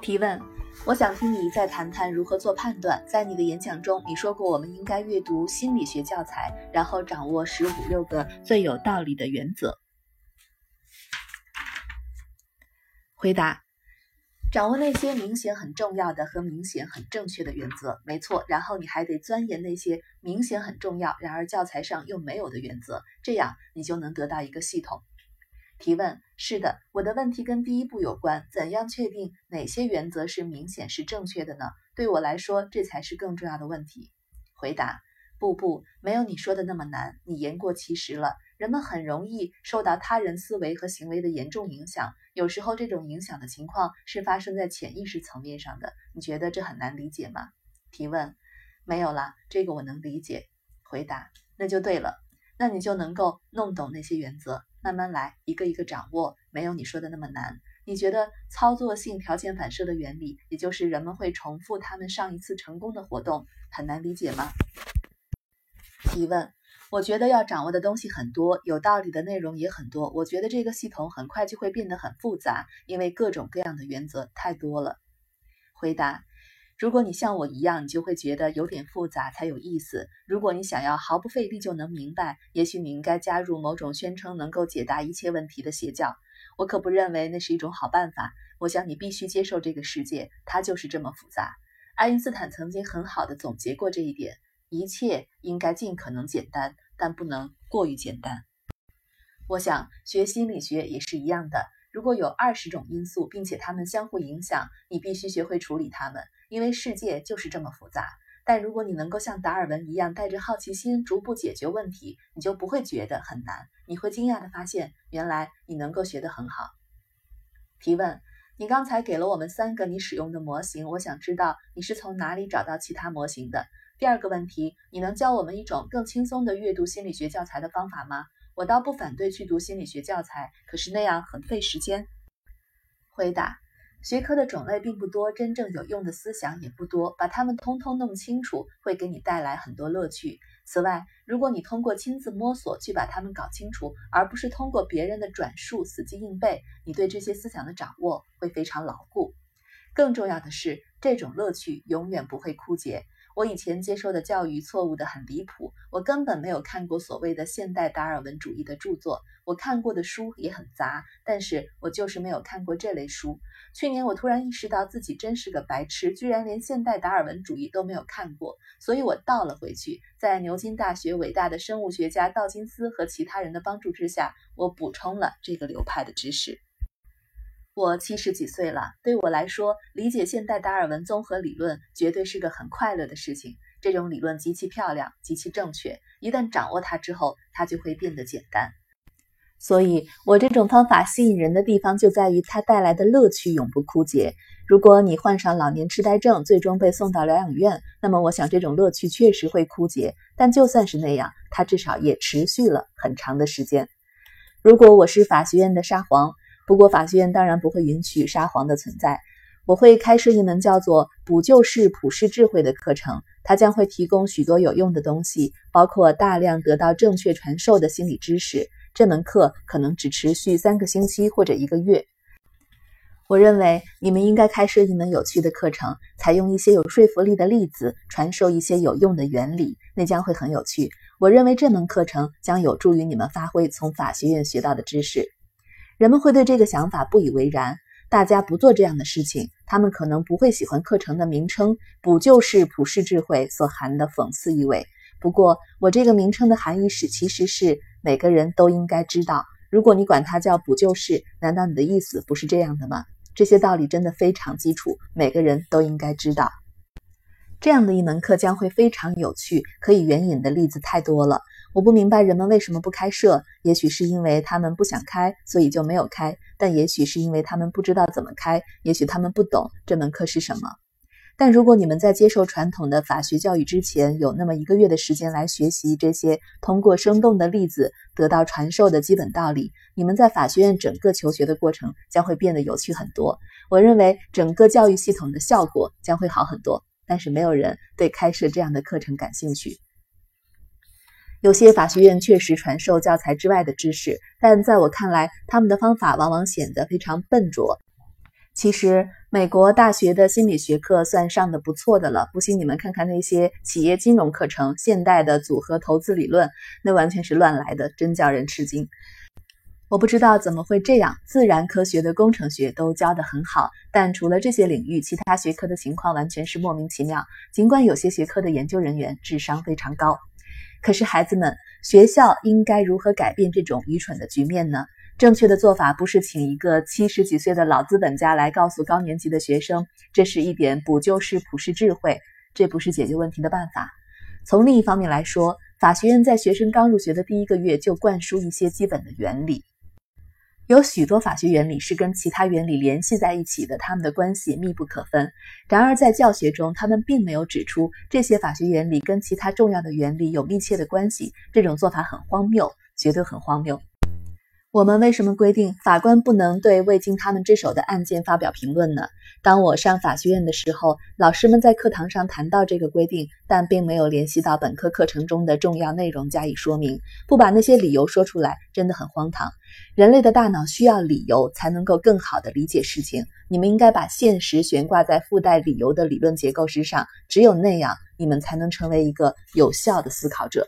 提问：我想听你再谈谈如何做判断。在你的演讲中，你说过我们应该阅读心理学教材，然后掌握十五六个最有道理的原则。回答：掌握那些明显很重要的和明显很正确的原则，没错。然后你还得钻研那些明显很重要，然而教材上又没有的原则，这样你就能得到一个系统。提问：是的，我的问题跟第一步有关。怎样确定哪些原则是明显是正确的呢？对我来说，这才是更重要的问题。回答：不不，没有你说的那么难。你言过其实了。人们很容易受到他人思维和行为的严重影响，有时候这种影响的情况是发生在潜意识层面上的。你觉得这很难理解吗？提问：没有啦，这个我能理解。回答：那就对了，那你就能够弄懂那些原则。慢慢来，一个一个掌握，没有你说的那么难。你觉得操作性条件反射的原理，也就是人们会重复他们上一次成功的活动，很难理解吗？提问：我觉得要掌握的东西很多，有道理的内容也很多。我觉得这个系统很快就会变得很复杂，因为各种各样的原则太多了。回答。如果你像我一样，你就会觉得有点复杂才有意思。如果你想要毫不费力就能明白，也许你应该加入某种宣称能够解答一切问题的邪教。我可不认为那是一种好办法。我想你必须接受这个世界，它就是这么复杂。爱因斯坦曾经很好的总结过这一点：一切应该尽可能简单，但不能过于简单。我想学心理学也是一样的。如果有二十种因素，并且它们相互影响，你必须学会处理它们。因为世界就是这么复杂，但如果你能够像达尔文一样带着好奇心逐步解决问题，你就不会觉得很难。你会惊讶地发现，原来你能够学得很好。提问：你刚才给了我们三个你使用的模型，我想知道你是从哪里找到其他模型的？第二个问题：你能教我们一种更轻松的阅读心理学教材的方法吗？我倒不反对去读心理学教材，可是那样很费时间。回答。学科的种类并不多，真正有用的思想也不多，把它们通通弄清楚会给你带来很多乐趣。此外，如果你通过亲自摸索去把它们搞清楚，而不是通过别人的转述死记硬背，你对这些思想的掌握会非常牢固。更重要的是，这种乐趣永远不会枯竭。我以前接受的教育错误的很离谱，我根本没有看过所谓的现代达尔文主义的著作，我看过的书也很杂，但是我就是没有看过这类书。去年我突然意识到自己真是个白痴，居然连现代达尔文主义都没有看过，所以我倒了回去，在牛津大学伟大的生物学家道金斯和其他人的帮助之下，我补充了这个流派的知识。我七十几岁了，对我来说，理解现代达尔文综合理论绝对是个很快乐的事情。这种理论极其漂亮，极其正确，一旦掌握它之后，它就会变得简单。所以，我这种方法吸引人的地方就在于它带来的乐趣永不枯竭。如果你患上老年痴呆症，最终被送到疗养院，那么我想这种乐趣确实会枯竭。但就算是那样，它至少也持续了很长的时间。如果我是法学院的沙皇。不过，法学院当然不会允许沙皇的存在。我会开设一门叫做“补救式普世智慧”的课程，它将会提供许多有用的东西，包括大量得到正确传授的心理知识。这门课可能只持续三个星期或者一个月。我认为你们应该开设一门有趣的课程，采用一些有说服力的例子，传授一些有用的原理，那将会很有趣。我认为这门课程将有助于你们发挥从法学院学到的知识。人们会对这个想法不以为然。大家不做这样的事情，他们可能不会喜欢课程的名称“补救式普世智慧”所含的讽刺意味。不过，我这个名称的含义是，其实是每个人都应该知道。如果你管它叫补救式，难道你的意思不是这样的吗？这些道理真的非常基础，每个人都应该知道。这样的一门课将会非常有趣，可以援引的例子太多了。我不明白人们为什么不开设，也许是因为他们不想开，所以就没有开；但也许是因为他们不知道怎么开，也许他们不懂这门课是什么。但如果你们在接受传统的法学教育之前，有那么一个月的时间来学习这些通过生动的例子得到传授的基本道理，你们在法学院整个求学的过程将会变得有趣很多。我认为整个教育系统的效果将会好很多。但是没有人对开设这样的课程感兴趣。有些法学院确实传授教材之外的知识，但在我看来，他们的方法往往显得非常笨拙。其实，美国大学的心理学课算上的不错的了。不信你们看看那些企业金融课程、现代的组合投资理论，那完全是乱来的，真叫人吃惊。我不知道怎么会这样，自然科学的工程学都教得很好，但除了这些领域，其他学科的情况完全是莫名其妙。尽管有些学科的研究人员智商非常高。可是，孩子们，学校应该如何改变这种愚蠢的局面呢？正确的做法不是请一个七十几岁的老资本家来告诉高年级的学生，这是一点补救式普世智慧，这不是解决问题的办法。从另一方面来说，法学院在学生刚入学的第一个月就灌输一些基本的原理。有许多法学原理是跟其他原理联系在一起的，它们的关系密不可分。然而，在教学中，他们并没有指出这些法学原理跟其他重要的原理有密切的关系。这种做法很荒谬，绝对很荒谬。我们为什么规定法官不能对未经他们之手的案件发表评论呢？当我上法学院的时候，老师们在课堂上谈到这个规定，但并没有联系到本科课程中的重要内容加以说明，不把那些理由说出来，真的很荒唐。人类的大脑需要理由才能够更好地理解事情。你们应该把现实悬挂在附带理由的理论结构之上，只有那样，你们才能成为一个有效的思考者。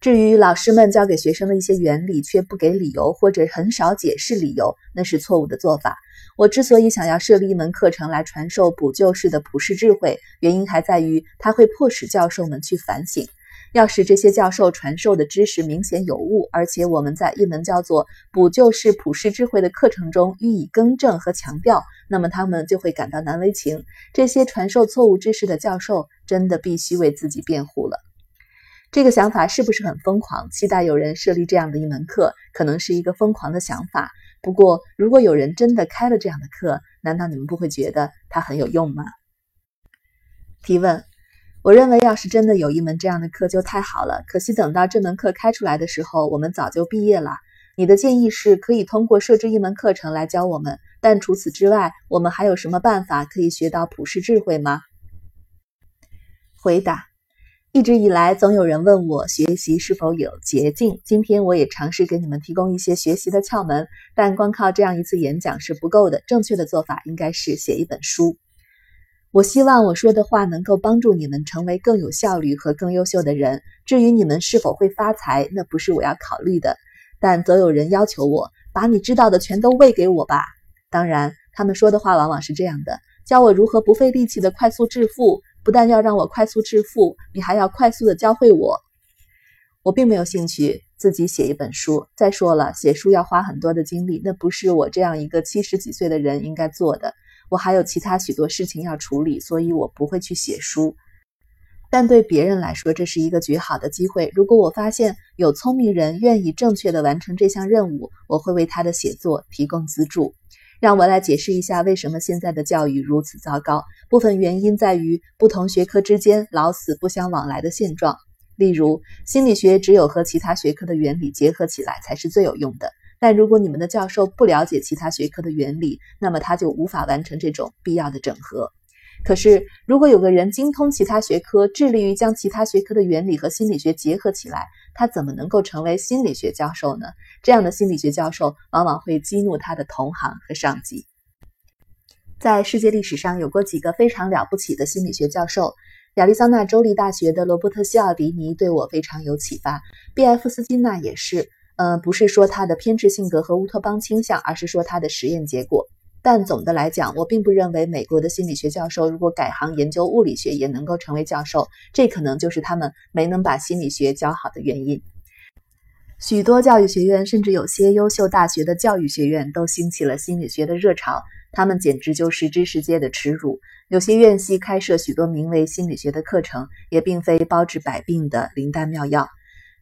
至于老师们教给学生的一些原理却不给理由或者很少解释理由，那是错误的做法。我之所以想要设立一门课程来传授补救式的普世智慧，原因还在于它会迫使教授们去反省。要使这些教授传授的知识明显有误，而且我们在一门叫做补救式普世智慧的课程中予以更正和强调，那么他们就会感到难为情。这些传授错误知识的教授真的必须为自己辩护了。这个想法是不是很疯狂？期待有人设立这样的一门课，可能是一个疯狂的想法。不过，如果有人真的开了这样的课，难道你们不会觉得它很有用吗？提问：我认为，要是真的有一门这样的课就太好了。可惜，等到这门课开出来的时候，我们早就毕业了。你的建议是可以通过设置一门课程来教我们，但除此之外，我们还有什么办法可以学到普世智慧吗？回答。一直以来，总有人问我学习是否有捷径。今天我也尝试给你们提供一些学习的窍门，但光靠这样一次演讲是不够的。正确的做法应该是写一本书。我希望我说的话能够帮助你们成为更有效率和更优秀的人。至于你们是否会发财，那不是我要考虑的。但总有人要求我把你知道的全都喂给我吧。当然，他们说的话往往是这样的：教我如何不费力气的快速致富。不但要让我快速致富，你还要快速的教会我。我并没有兴趣自己写一本书。再说了，写书要花很多的精力，那不是我这样一个七十几岁的人应该做的。我还有其他许多事情要处理，所以我不会去写书。但对别人来说，这是一个绝好的机会。如果我发现有聪明人愿意正确的完成这项任务，我会为他的写作提供资助。让我来解释一下为什么现在的教育如此糟糕。部分原因在于不同学科之间老死不相往来的现状。例如，心理学只有和其他学科的原理结合起来才是最有用的。但如果你们的教授不了解其他学科的原理，那么他就无法完成这种必要的整合。可是，如果有个人精通其他学科，致力于将其他学科的原理和心理学结合起来，他怎么能够成为心理学教授呢？这样的心理学教授往往会激怒他的同行和上级。在世界历史上有过几个非常了不起的心理学教授，亚利桑那州立大学的罗伯特·西奥迪尼对我非常有启发，B.F. 斯金纳也是。呃，不是说他的偏执性格和乌托邦倾向，而是说他的实验结果。但总的来讲，我并不认为美国的心理学教授如果改行研究物理学也能够成为教授，这可能就是他们没能把心理学教好的原因。许多教育学院，甚至有些优秀大学的教育学院，都兴起了心理学的热潮，他们简直就是知识界的耻辱。有些院系开设许多名为心理学的课程，也并非包治百病的灵丹妙药。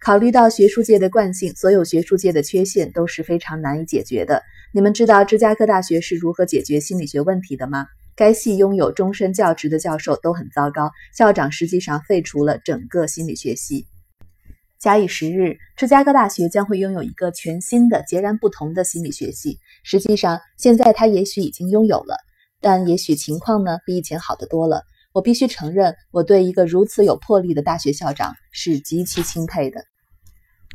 考虑到学术界的惯性，所有学术界的缺陷都是非常难以解决的。你们知道芝加哥大学是如何解决心理学问题的吗？该系拥有终身教职的教授都很糟糕，校长实际上废除了整个心理学系。假以时日，芝加哥大学将会拥有一个全新的、截然不同的心理学系。实际上，现在它也许已经拥有了，但也许情况呢比以前好得多了。我必须承认，我对一个如此有魄力的大学校长是极其钦佩的。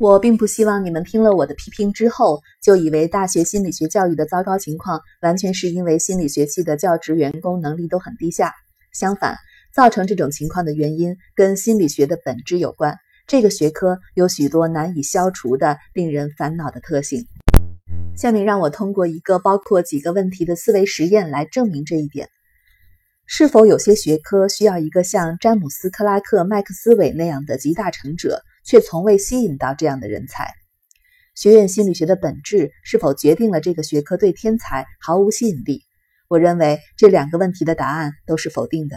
我并不希望你们听了我的批评之后，就以为大学心理学教育的糟糕情况完全是因为心理学系的教职员工能力都很低下。相反，造成这种情况的原因跟心理学的本质有关。这个学科有许多难以消除的、令人烦恼的特性。下面让我通过一个包括几个问题的思维实验来证明这一点。是否有些学科需要一个像詹姆斯·克拉克·麦克斯韦那样的集大成者？却从未吸引到这样的人才。学院心理学的本质是否决定了这个学科对天才毫无吸引力？我认为这两个问题的答案都是否定的。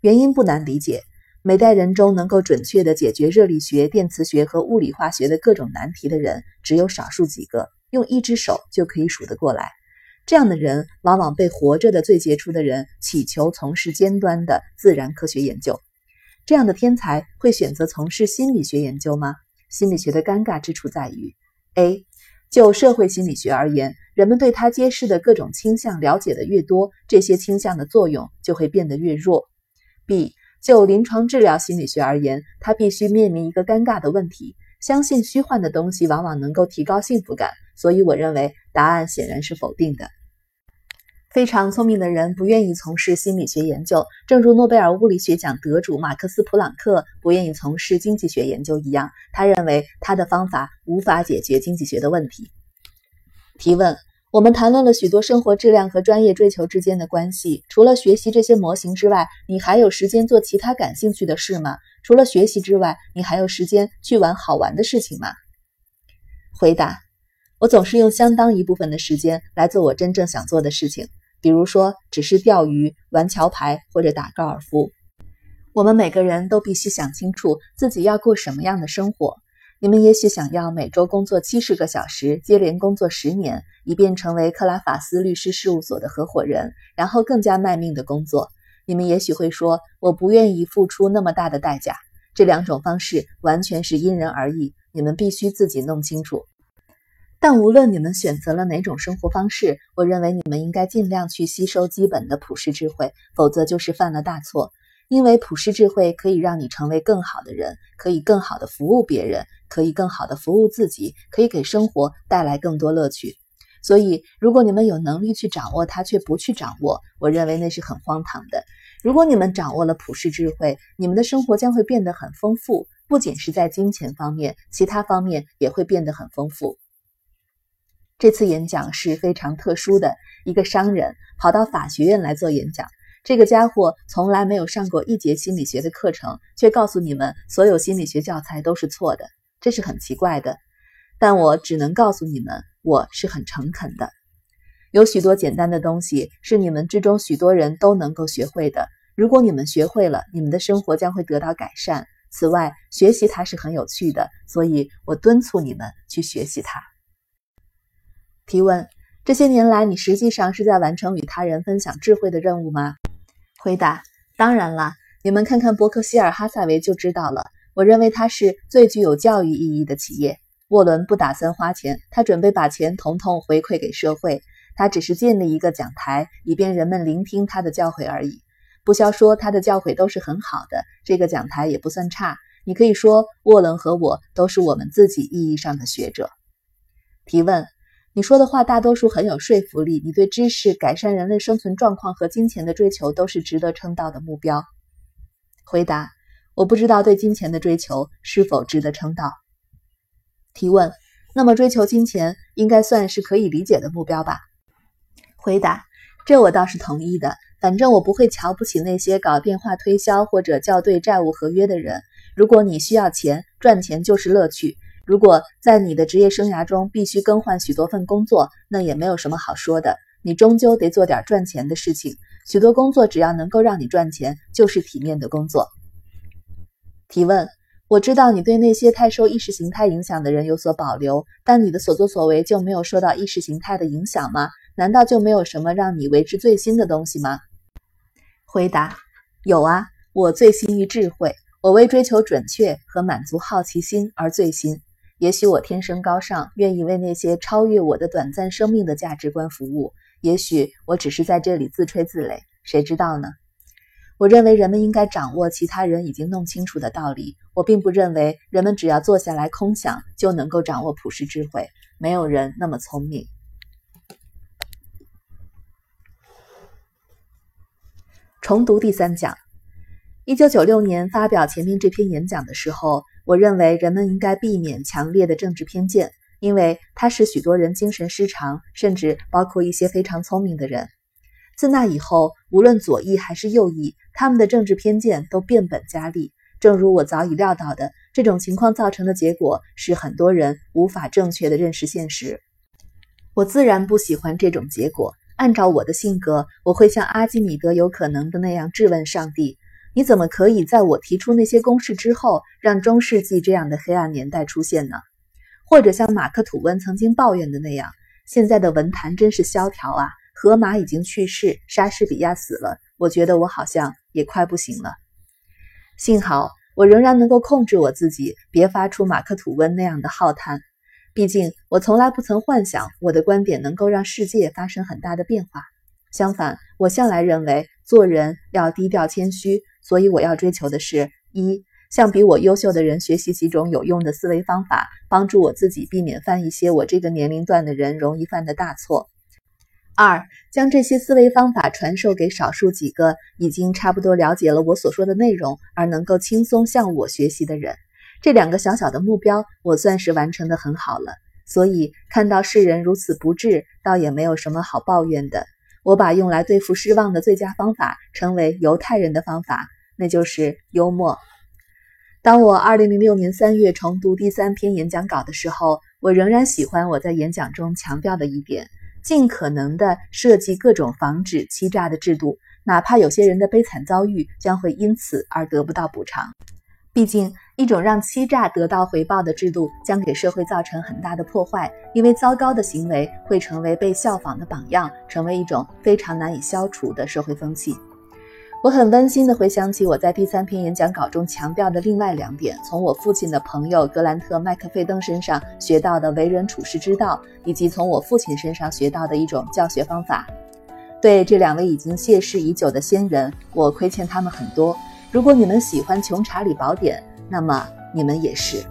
原因不难理解：每代人中能够准确地解决热力学、电磁学和物理化学的各种难题的人只有少数几个，用一只手就可以数得过来。这样的人往往被活着的最杰出的人乞求从事尖端的自然科学研究。这样的天才会选择从事心理学研究吗？心理学的尴尬之处在于：A. 就社会心理学而言，人们对他揭示的各种倾向了解的越多，这些倾向的作用就会变得越弱。B. 就临床治疗心理学而言，他必须面临一个尴尬的问题：相信虚幻的东西往往能够提高幸福感。所以，我认为答案显然是否定的。非常聪明的人不愿意从事心理学研究，正如诺贝尔物理学奖得主马克思·普朗克不愿意从事经济学研究一样。他认为他的方法无法解决经济学的问题。提问：我们谈论了许多生活质量和专业追求之间的关系。除了学习这些模型之外，你还有时间做其他感兴趣的事吗？除了学习之外，你还有时间去玩好玩的事情吗？回答：我总是用相当一部分的时间来做我真正想做的事情。比如说，只是钓鱼、玩桥牌或者打高尔夫。我们每个人都必须想清楚自己要过什么样的生活。你们也许想要每周工作七十个小时，接连工作十年，以便成为克拉法斯律师事务所的合伙人，然后更加卖命的工作。你们也许会说：“我不愿意付出那么大的代价。”这两种方式完全是因人而异，你们必须自己弄清楚。但无论你们选择了哪种生活方式，我认为你们应该尽量去吸收基本的普世智慧，否则就是犯了大错。因为普世智慧可以让你成为更好的人，可以更好的服务别人，可以更好的服务自己，可以给生活带来更多乐趣。所以，如果你们有能力去掌握它，却不去掌握，我认为那是很荒唐的。如果你们掌握了普世智慧，你们的生活将会变得很丰富，不仅是在金钱方面，其他方面也会变得很丰富。这次演讲是非常特殊的，一个商人跑到法学院来做演讲。这个家伙从来没有上过一节心理学的课程，却告诉你们所有心理学教材都是错的，这是很奇怪的。但我只能告诉你们，我是很诚恳的。有许多简单的东西是你们之中许多人都能够学会的。如果你们学会了，你们的生活将会得到改善。此外，学习它是很有趣的，所以我敦促你们去学习它。提问：这些年来，你实际上是在完成与他人分享智慧的任务吗？回答：当然了。你们看看伯克希尔哈萨维就知道了。我认为它是最具有教育意义的企业。沃伦不打算花钱，他准备把钱统统回馈给社会。他只是建立一个讲台，以便人们聆听他的教诲而已。不消说他的教诲都是很好的，这个讲台也不算差。你可以说，沃伦和我都是我们自己意义上的学者。提问。你说的话大多数很有说服力。你对知识、改善人类生存状况和金钱的追求都是值得称道的目标。回答：我不知道对金钱的追求是否值得称道。提问：那么追求金钱应该算是可以理解的目标吧？回答：这我倒是同意的。反正我不会瞧不起那些搞电话推销或者校对债务合约的人。如果你需要钱，赚钱就是乐趣。如果在你的职业生涯中必须更换许多份工作，那也没有什么好说的。你终究得做点赚钱的事情。许多工作只要能够让你赚钱，就是体面的工作。提问：我知道你对那些太受意识形态影响的人有所保留，但你的所作所为就没有受到意识形态的影响吗？难道就没有什么让你为之最新的东西吗？回答：有啊，我醉心于智慧，我为追求准确和满足好奇心而醉心。也许我天生高尚，愿意为那些超越我的短暂生命的价值观服务。也许我只是在这里自吹自擂，谁知道呢？我认为人们应该掌握其他人已经弄清楚的道理。我并不认为人们只要坐下来空想就能够掌握普世智慧。没有人那么聪明。重读第三讲。一九九六年发表前面这篇演讲的时候，我认为人们应该避免强烈的政治偏见，因为它使许多人精神失常，甚至包括一些非常聪明的人。自那以后，无论左翼还是右翼，他们的政治偏见都变本加厉。正如我早已料到的，这种情况造成的结果是很多人无法正确的认识现实。我自然不喜欢这种结果。按照我的性格，我会像阿基米德有可能的那样质问上帝：“你怎么可以在我提出那些公式之后，让中世纪这样的黑暗年代出现呢？”或者像马克吐温曾经抱怨的那样：“现在的文坛真是萧条啊！”荷马已经去世，莎士比亚死了，我觉得我好像也快不行了。幸好我仍然能够控制我自己，别发出马克吐温那样的浩叹。毕竟我从来不曾幻想我的观点能够让世界发生很大的变化。相反，我向来认为做人要低调谦虚，所以我要追求的是：一，向比我优秀的人学习几种有用的思维方法，帮助我自己避免犯一些我这个年龄段的人容易犯的大错。二，将这些思维方法传授给少数几个已经差不多了解了我所说的内容，而能够轻松向我学习的人。这两个小小的目标，我算是完成的很好了。所以看到世人如此不智，倒也没有什么好抱怨的。我把用来对付失望的最佳方法称为犹太人的方法，那就是幽默。当我二零零六年三月重读第三篇演讲稿的时候，我仍然喜欢我在演讲中强调的一点。尽可能的设计各种防止欺诈的制度，哪怕有些人的悲惨遭遇将会因此而得不到补偿。毕竟，一种让欺诈得到回报的制度将给社会造成很大的破坏，因为糟糕的行为会成为被效仿的榜样，成为一种非常难以消除的社会风气。我很温馨地回想起我在第三篇演讲稿中强调的另外两点，从我父亲的朋友格兰特·麦克费登身上学到的为人处事之道，以及从我父亲身上学到的一种教学方法。对这两位已经谢世已久的先人，我亏欠他们很多。如果你们喜欢《穷查理宝典》，那么你们也是。